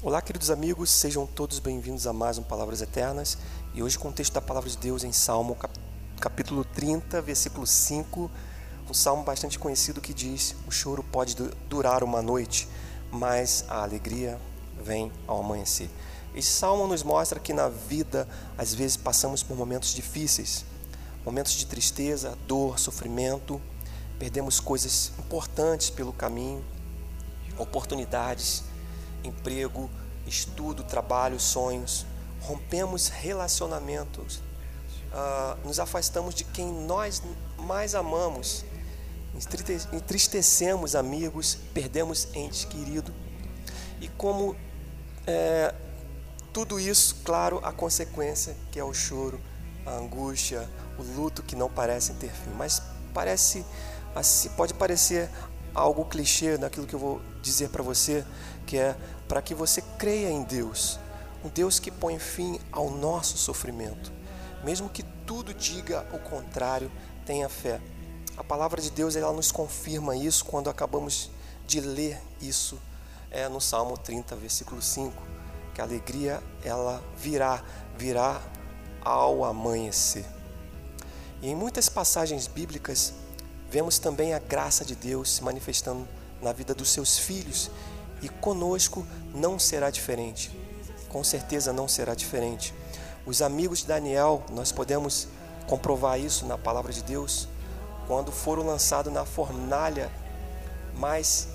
Olá, queridos amigos, sejam todos bem-vindos a mais um Palavras Eternas. E hoje, o texto da Palavra de Deus em Salmo, capítulo 30, versículo 5, um salmo bastante conhecido que diz: O choro pode durar uma noite, mas a alegria vem ao amanhecer. Esse salmo nos mostra que na vida, às vezes, passamos por momentos difíceis, momentos de tristeza, dor, sofrimento, perdemos coisas importantes pelo caminho, oportunidades emprego, estudo, trabalho, sonhos. Rompemos relacionamentos, uh, nos afastamos de quem nós mais amamos, entristecemos amigos, perdemos entes queridos. E como é, tudo isso, claro, a consequência que é o choro, a angústia, o luto que não parecem ter fim. Mas parece, assim, pode parecer algo clichê naquilo que eu vou dizer para você, que é para que você creia em Deus, um Deus que põe fim ao nosso sofrimento. Mesmo que tudo diga o contrário, tenha fé. A palavra de Deus ela nos confirma isso quando acabamos de ler isso é, no Salmo 30, versículo 5, que a alegria ela virá, virá ao amanhecer. E em muitas passagens bíblicas vemos também a graça de Deus se manifestando na vida dos seus filhos e conosco não será diferente. Com certeza não será diferente. Os amigos de Daniel, nós podemos comprovar isso na palavra de Deus, quando foram lançados na fornalha, mas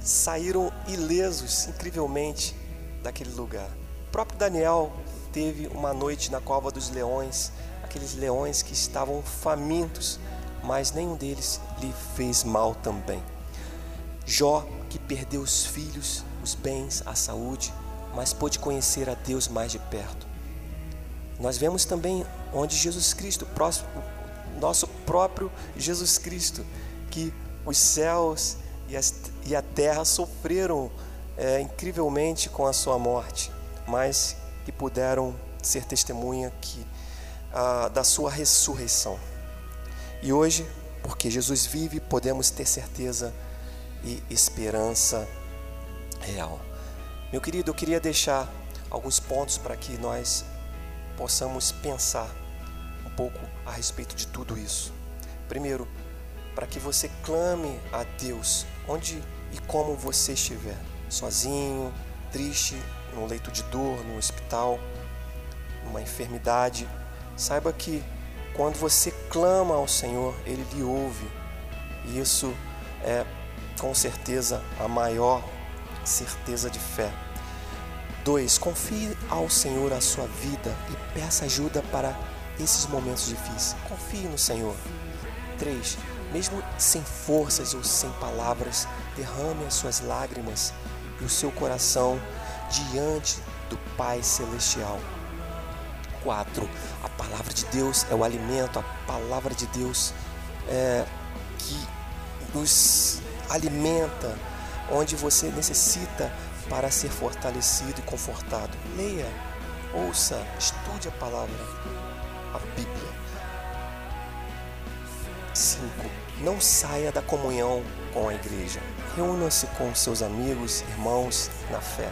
saíram ilesos incrivelmente daquele lugar. O próprio Daniel teve uma noite na cova dos leões, aqueles leões que estavam famintos, mas nenhum deles lhe fez mal também. Jó que perdeu os filhos, os bens, a saúde, mas pôde conhecer a Deus mais de perto. Nós vemos também onde Jesus Cristo, nosso próprio Jesus Cristo, que os céus e, as, e a terra sofreram é, incrivelmente com a sua morte, mas que puderam ser testemunha que, ah, da sua ressurreição. E hoje, porque Jesus vive, podemos ter certeza e esperança real. Meu querido, eu queria deixar alguns pontos para que nós possamos pensar um pouco a respeito de tudo isso. Primeiro, para que você clame a Deus onde e como você estiver, sozinho, triste, no leito de dor, no hospital, numa enfermidade, saiba que quando você clama ao Senhor, Ele lhe ouve. E isso é com certeza a maior certeza de fé. 2. Confie ao Senhor a sua vida e peça ajuda para esses momentos difíceis. Confie no Senhor. 3. Mesmo sem forças ou sem palavras, derrame as suas lágrimas e o seu coração diante do Pai Celestial. 4. A palavra de Deus é o alimento, a palavra de Deus é que nos alimenta, onde você necessita para ser fortalecido e confortado. Leia, ouça, estude a palavra, a Bíblia. 5. Não saia da comunhão com a igreja. Reúna-se com seus amigos, irmãos na fé.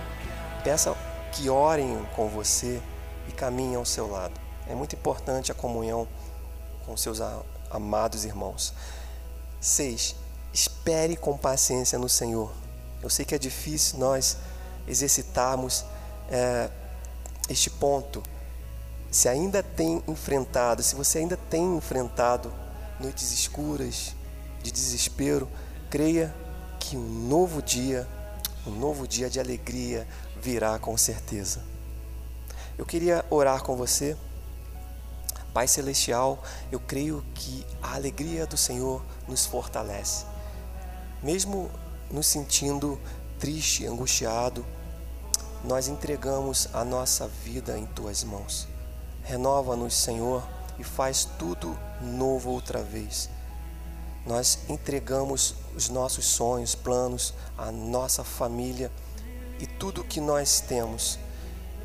Peça que orem com você e caminhem ao seu lado. É muito importante a comunhão com seus amados irmãos. 6. Espere com paciência no Senhor. Eu sei que é difícil nós exercitarmos é, este ponto. Se ainda tem enfrentado, se você ainda tem enfrentado noites escuras de desespero, creia que um novo dia, um novo dia de alegria virá com certeza. Eu queria orar com você. Pai Celestial, eu creio que a alegria do Senhor nos fortalece mesmo nos sentindo triste, angustiado, nós entregamos a nossa vida em tuas mãos. Renova-nos, Senhor, e faz tudo novo outra vez. Nós entregamos os nossos sonhos, planos, a nossa família e tudo que nós temos.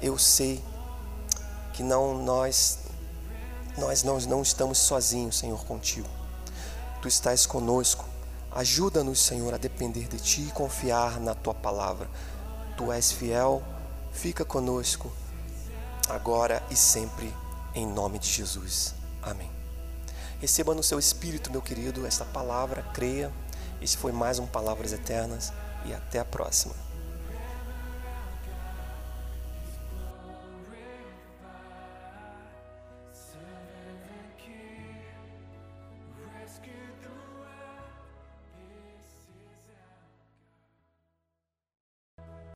Eu sei que não nós nós não, não estamos sozinhos, Senhor, contigo. Tu estás conosco Ajuda-nos, Senhor, a depender de Ti e confiar na Tua palavra. Tu és fiel, fica conosco, agora e sempre, em nome de Jesus. Amém. Receba no seu espírito, meu querido, esta palavra, creia. Esse foi mais um Palavras Eternas e até a próxima.